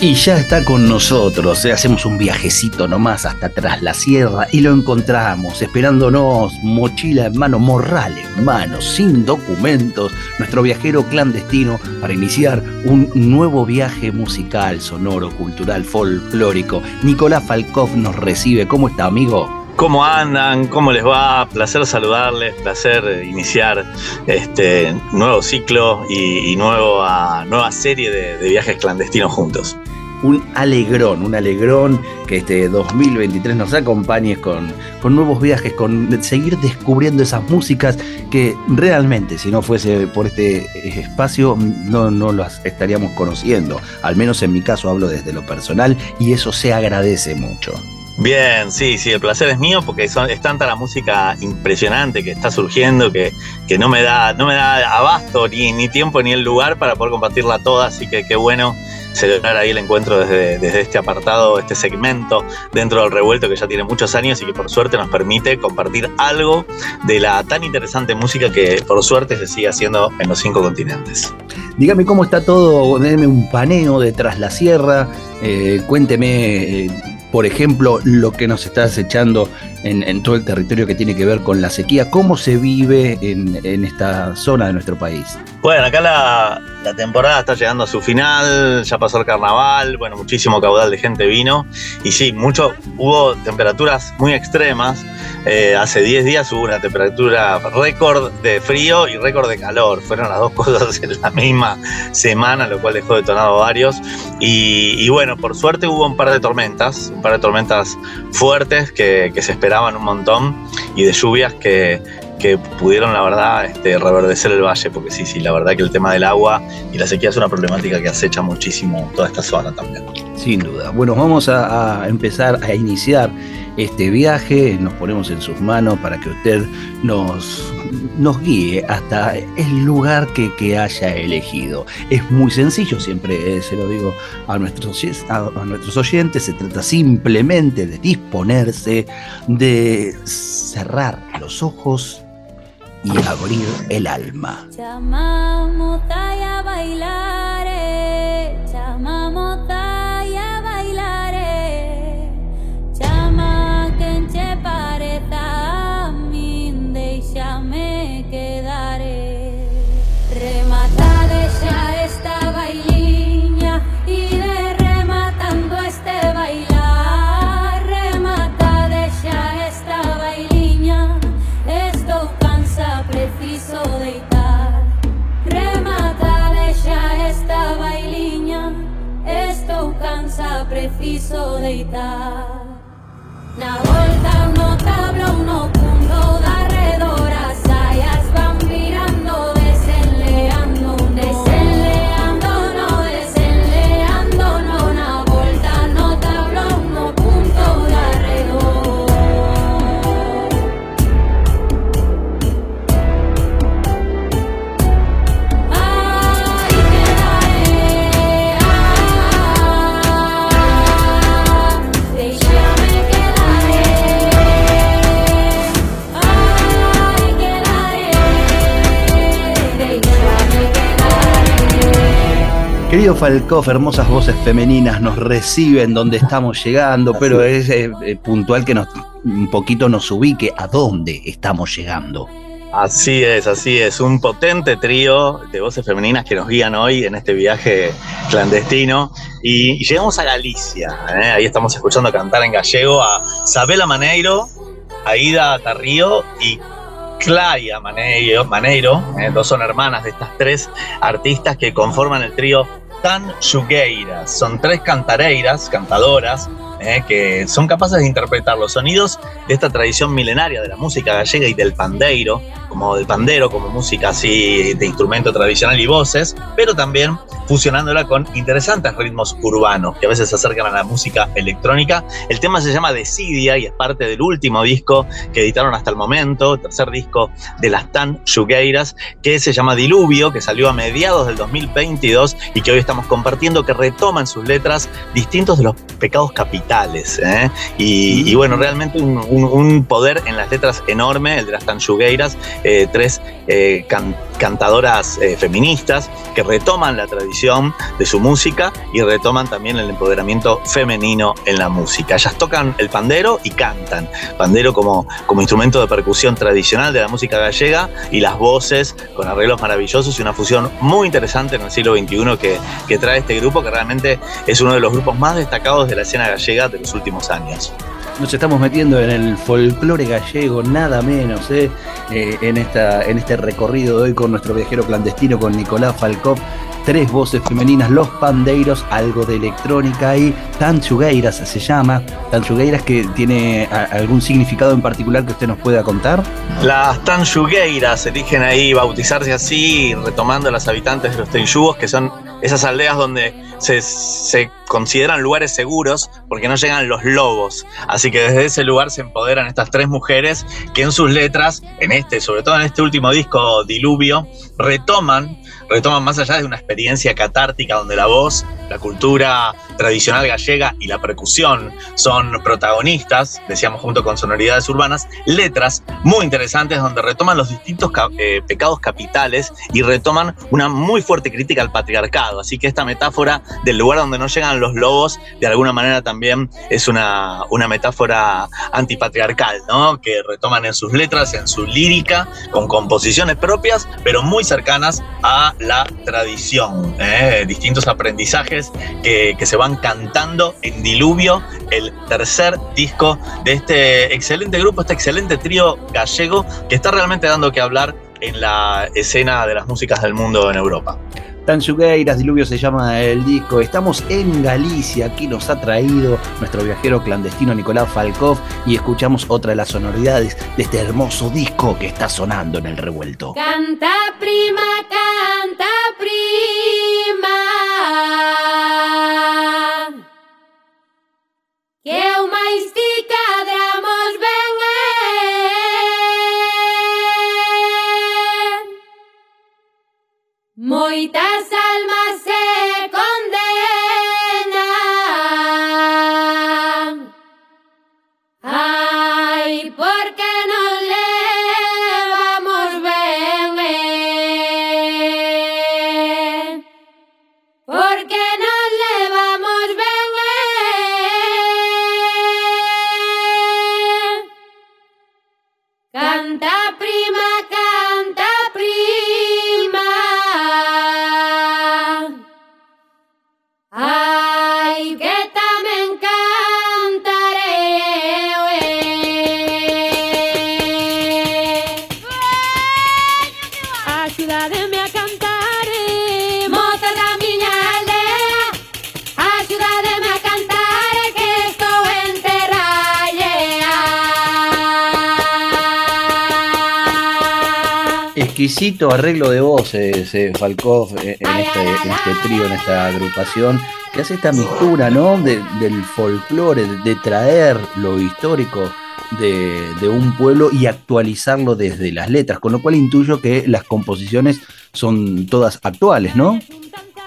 Y ya está con nosotros, eh, hacemos un viajecito nomás hasta tras la sierra y lo encontramos esperándonos, mochila en mano, morral en mano, sin documentos, nuestro viajero clandestino para iniciar un nuevo viaje musical, sonoro, cultural, folclórico. Nicolás Falkov nos recibe, ¿cómo está amigo? ¿Cómo andan? ¿Cómo les va? Placer saludarles, placer iniciar este nuevo ciclo y, nueva, nueva serie de viajes clandestinos juntos un alegrón, un alegrón que este 2023 nos acompañe con, con nuevos viajes, con seguir descubriendo esas músicas que realmente si no fuese por este espacio no, no las estaríamos conociendo. Al menos en mi caso hablo desde lo personal y eso se agradece mucho. Bien, sí, sí, el placer es mío porque es tanta la música impresionante que está surgiendo que, que no, me da, no me da abasto ni, ni tiempo ni el lugar para poder compartirla toda, así que qué bueno celebrar ahí el encuentro desde, desde este apartado, este segmento dentro del revuelto que ya tiene muchos años y que por suerte nos permite compartir algo de la tan interesante música que por suerte se sigue haciendo en los cinco continentes. Dígame cómo está todo, déme un paneo detrás la sierra, eh, cuénteme... Por ejemplo, lo que nos está acechando en, todo el territorio que tiene que ver con la sequía. ¿Cómo se vive en, esta zona de nuestro país? Bueno, acá la, temporada está llegando a su final, ya pasó el carnaval, bueno, muchísimo caudal de gente vino y sí, mucho, hubo temperaturas muy extremas. Eh, hace 10 días hubo una temperatura récord de frío y récord de calor. Fueron las dos cosas en la misma semana, lo cual dejó detonado varios. Y, bueno, por suerte hubo un par de tormentas, un par de tormentas fuertes que, que se esperaban esperaban un montón y de lluvias que, que pudieron, la verdad, este, reverdecer el valle, porque sí, sí, la verdad que el tema del agua y la sequía es una problemática que acecha muchísimo toda esta zona también. Sin duda. Bueno, vamos a, a empezar a iniciar este viaje, nos ponemos en sus manos para que usted nos, nos guíe hasta el lugar que, haya elegido. Es muy sencillo, siempre eh, se lo digo a nuestros, a, nuestros oyentes, se trata simplemente de disponerse, de cerrar los ojos y abrir el alma. preciso deitar. Na volta no Querido Falcoff, hermosas voces femeninas nos reciben donde estamos llegando, pero es eh, eh, puntual que nos, un poquito nos ubique a dónde estamos llegando. Así es, así es, un potente trío de voces femeninas que nos guían hoy en este viaje clandestino y llegamos a Galicia, ¿eh? ahí estamos escuchando cantar en gallego a Sabela Maneiro, Aida Tarrío y Claria Maneiro, Maneiro dos son hermanas de estas tres artistas que conforman el trío Son tres cantareiras, cantadoras, eh, que son capaces de interpretar los sonidos de esta tradición milenaria de la música gallega y del pandeiro, como del pandero, como música así de instrumento tradicional y voces, pero también fusionándola con interesantes ritmos urbanos que a veces se acercan a la música electrónica. El tema se llama Decidia y es parte del último disco que editaron hasta el momento, el tercer disco de las Tan Yugueiras, que se llama Diluvio, que salió a mediados del 2022 y que hoy estamos compartiendo, que retoma en sus letras distintos de los pecados capitales. ¿eh? Y, bueno, realmente un, poder en las letras enorme, el de las Tan Yugueiras, eh, tres eh, cantadoras feministas que retoman la tradición de su música y retoman también el empoderamiento femenino en la música. Ellas tocan el pandero y cantan. Pandero como, como instrumento de percusión tradicional de la música gallega y las voces con arreglos maravillosos y una fusión muy interesante en el siglo XXI que, que trae este grupo que realmente es uno de los grupos más destacados de la escena gallega de los últimos años nos estamos metiendo en el folclore gallego, nada menos, ¿eh? Eh, en, esta, en este recorrido de hoy con nuestro viajero clandestino, con Nicolás Falcó tres voces femeninas, Los Pandeiros, algo de electrónica y Tanchugueiras se llama. Tanchugueiras que tiene algún significado en particular que usted nos pueda contar. Las Tanchugueiras eligen ahí bautizarse así, retomando a las habitantes de los Tenchugos, que son esas aldeas donde se, se, consideran lugares seguros porque no llegan los lobos. Así que desde ese lugar se empoderan estas tres mujeres que en sus letras, en este, sobre todo en este último disco, Diluvio, retoman retoman más allá de una experiencia catártica donde la voz, la cultura tradicional gallega y la percusión son protagonistas, decíamos junto con sonoridades urbanas, letras muy interesantes donde retoman los distintos eh, pecados capitales y retoman una muy fuerte crítica al patriarcado. Así que esta metáfora del lugar donde no llegan los lobos, de alguna manera también es una, una metáfora antipatriarcal, ¿no? Que retoman en sus letras, en su lírica, con composiciones propias, pero muy cercanas a la tradición. ¿eh? Distintos aprendizajes que, que se van cantando en Diluvio, el tercer disco de este excelente grupo, este excelente trío gallego que está realmente dando que hablar en la escena de las músicas del mundo en Europa. Tanchugueiras, Diluvio se llama el disco. Estamos en Galicia, aquí nos ha traído nuestro viajero clandestino Nicolás Falkov y escuchamos otra de las sonoridades de este hermoso disco que está sonando en el revuelto. Canta prima, canta prima. Eu máis ti cadramos ben Moitas Exquisito arreglo de voces, eh, Falkov, eh, en, este, en este trío, en esta agrupación, que hace esta mistura, ¿no? De- del folclore, de, de traer lo histórico de, de un pueblo y actualizarlo desde las letras, con lo cual intuyo que las composiciones son todas actuales, ¿no?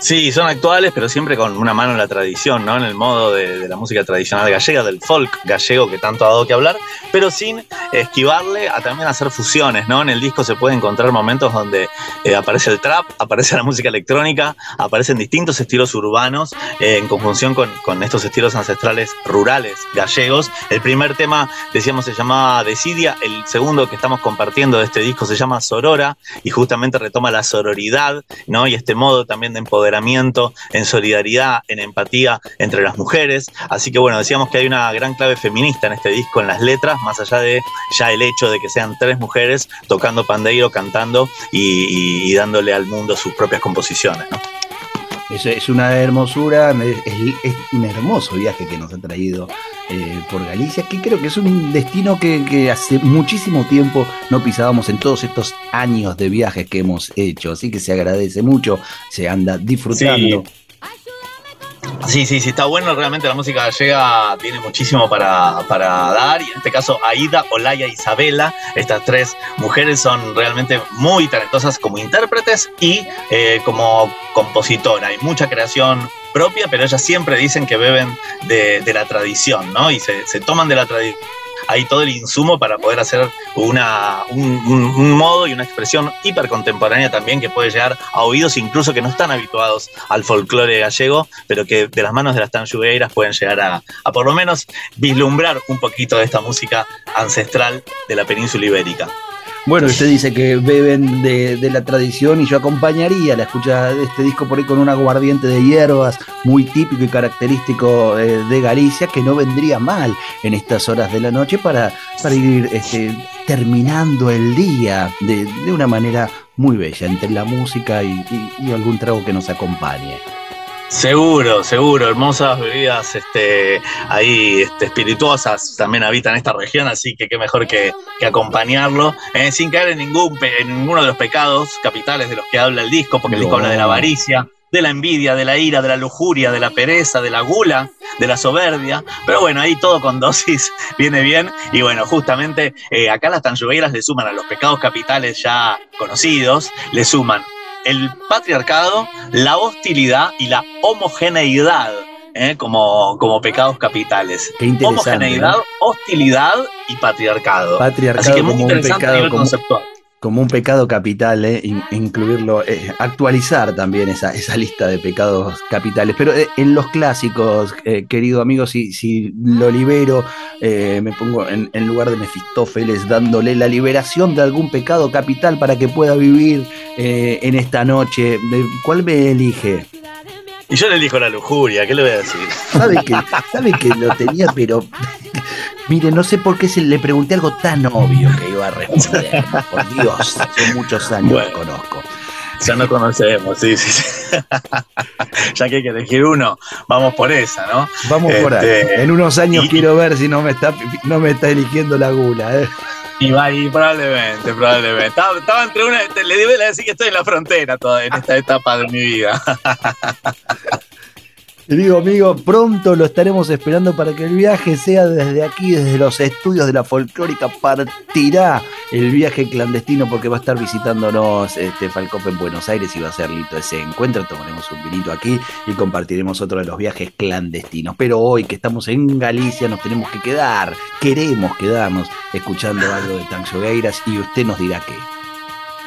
Sí, son actuales, pero siempre con una mano en la tradición, ¿no? En el modo de, la música tradicional gallega, del folk gallego que tanto ha dado que hablar, pero sin esquivarle a también hacer fusiones, ¿no? En el disco se puede encontrar momentos donde eh, aparece el trap, aparece la música electrónica, aparecen distintos estilos urbanos eh, en conjunción con, con estos estilos ancestrales rurales gallegos. El primer tema, decíamos, se llamaba Decidia, el segundo que estamos compartiendo de este disco se llama Sorora y justamente retoma la sororidad, ¿no? Y este modo también de en solidaridad, en empatía entre las mujeres. Así que bueno, decíamos que hay una gran clave feminista en este disco, en las letras, más allá de ya el hecho de que sean tres mujeres tocando pandeiro, cantando y, dándole al mundo sus propias composiciones. Es, es una hermosura, es, es un hermoso viaje que nos ha traído eh, por Galicia, que creo que es un destino que, que hace muchísimo tiempo no pisábamos en todos estos años de viajes que hemos hecho. Así que se agradece mucho, se anda disfrutando. Sí, sí, está bueno. Realmente la música gallega tiene muchísimo para, para dar. Y en este caso, Aida, Olaya Isabela, estas tres mujeres son realmente muy talentosas como intérpretes y eh, como compositora. Hay mucha creación propia, pero ellas siempre dicen que beben de, de la tradición, ¿no? Y se, se toman de la tradición hay todo el insumo para poder hacer una, un, modo y una expresión hipercontemporánea también que puede llegar a oídos incluso que no están habituados al folclore gallego, pero que de las manos de las tanjugueiras pueden llegar a, a por lo menos vislumbrar un poquito de esta música ancestral de la península ibérica. Bueno, usted dice que beben de, de, la tradición y yo acompañaría la escucha de este disco por ahí con un aguardiente de hierbas muy típico y característico eh, de Galicia que no vendría mal en estas horas de la noche para, para ir este, terminando el día de, de, una manera muy bella entre la música y, y, y algún trago que nos acompañe. Seguro, seguro, hermosas bebidas este, ahí este, espirituosas también habitan esta región, así que qué mejor que, que acompañarlo, eh, sin caer en, ningún, en ninguno de los pecados capitales de los que habla el disco, porque el disco habla de la avaricia, de la envidia, de la ira, de la lujuria, de la pereza, de la gula, de la soberbia, pero bueno, ahí todo con dosis viene bien, y bueno, justamente eh, acá las tanjugueiras le suman a los pecados capitales ya conocidos, le suman el patriarcado, la hostilidad y la homogeneidad ¿eh? como, como pecados capitales. Homogeneidad, ¿no? hostilidad y patriarcado. Patriarcado Así que muy interesante pecado, a nivel como- conceptual. Como un pecado capital, eh, in- incluirlo, eh, actualizar también esa, esa lista de pecados capitales. Pero eh, en los clásicos, eh, querido amigo, si, si lo libero, eh, me pongo en, en lugar de Mefistófeles dándole la liberación de algún pecado capital para que pueda vivir eh, en esta noche, ¿de ¿cuál me elige? Y yo le elijo la lujuria, ¿qué le voy a decir? Sabe que, sabe que lo tenía, pero mire, no sé por qué se le pregunté algo tan obvio que iba a responder. Por Dios, hace muchos años Bueno. lo conozco. Ya no conocemos, sí, sí, sí. ya que hay que elegir uno, vamos por esa, ¿no? Vamos por ahí. Este, En unos años y- quiero ver si no me está, no me está eligiendo la gula. ¿eh? Y va ahí, probablemente, probablemente. Estaba, entre una, le debo decir que estoy en la frontera todavía en esta etapa de mi vida. Querido amigo, pronto lo estaremos esperando para que el viaje sea desde aquí, desde los estudios de la folclórica. Partirá el viaje clandestino porque va a estar visitándonos este Falcoff en Buenos Aires y va a ser lindo ese encuentro. Tomaremos un vinito aquí y compartiremos otro de los viajes clandestinos. Pero hoy que estamos en Galicia nos tenemos que quedar, queremos quedarnos escuchando algo de Tanchogueiras y usted nos dirá qué.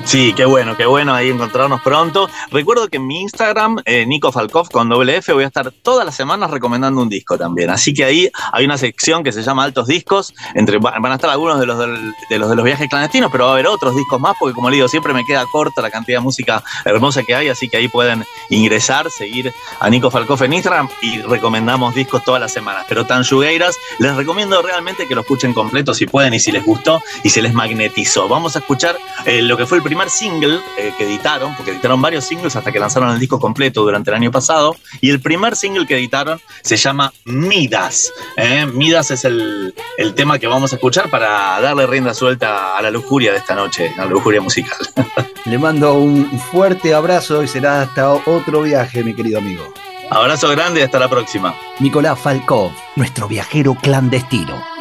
Sí, qué bueno, qué bueno ahí encontrarnos pronto. Recuerdo que en mi Instagram, eh, Nico Falkov con doble F, voy a estar todas las semanas recomendando un disco también. Así que ahí hay una sección que se llama Altos Discos. Entre, va- van a estar algunos de los, de los de los viajes clandestinos, pero va a haber otros discos más, porque como le digo, siempre me queda corta la cantidad de música hermosa que hay, así que ahí pueden ingresar, seguir a Nico Falkov en Instagram y recomendamos discos todas las semanas. Pero Tanjugueiras, les recomiendo realmente que lo escuchen completo si pueden y si les gustó y se les magnetizó. Vamos a escuchar eh, lo que fue el primer single eh, que editaron, porque editaron varios singles hasta que lanzaron el disco completo durante el año pasado, y el primer single que editaron se llama Midas. ¿eh? Midas es el, el tema que vamos a escuchar para darle rienda suelta a la lujuria de esta noche, a la lujuria musical. Le mando un fuerte abrazo y será hasta otro viaje, mi querido amigo. Abrazo grande y hasta la próxima. Nicolás Falkov, nuestro viajero clandestino.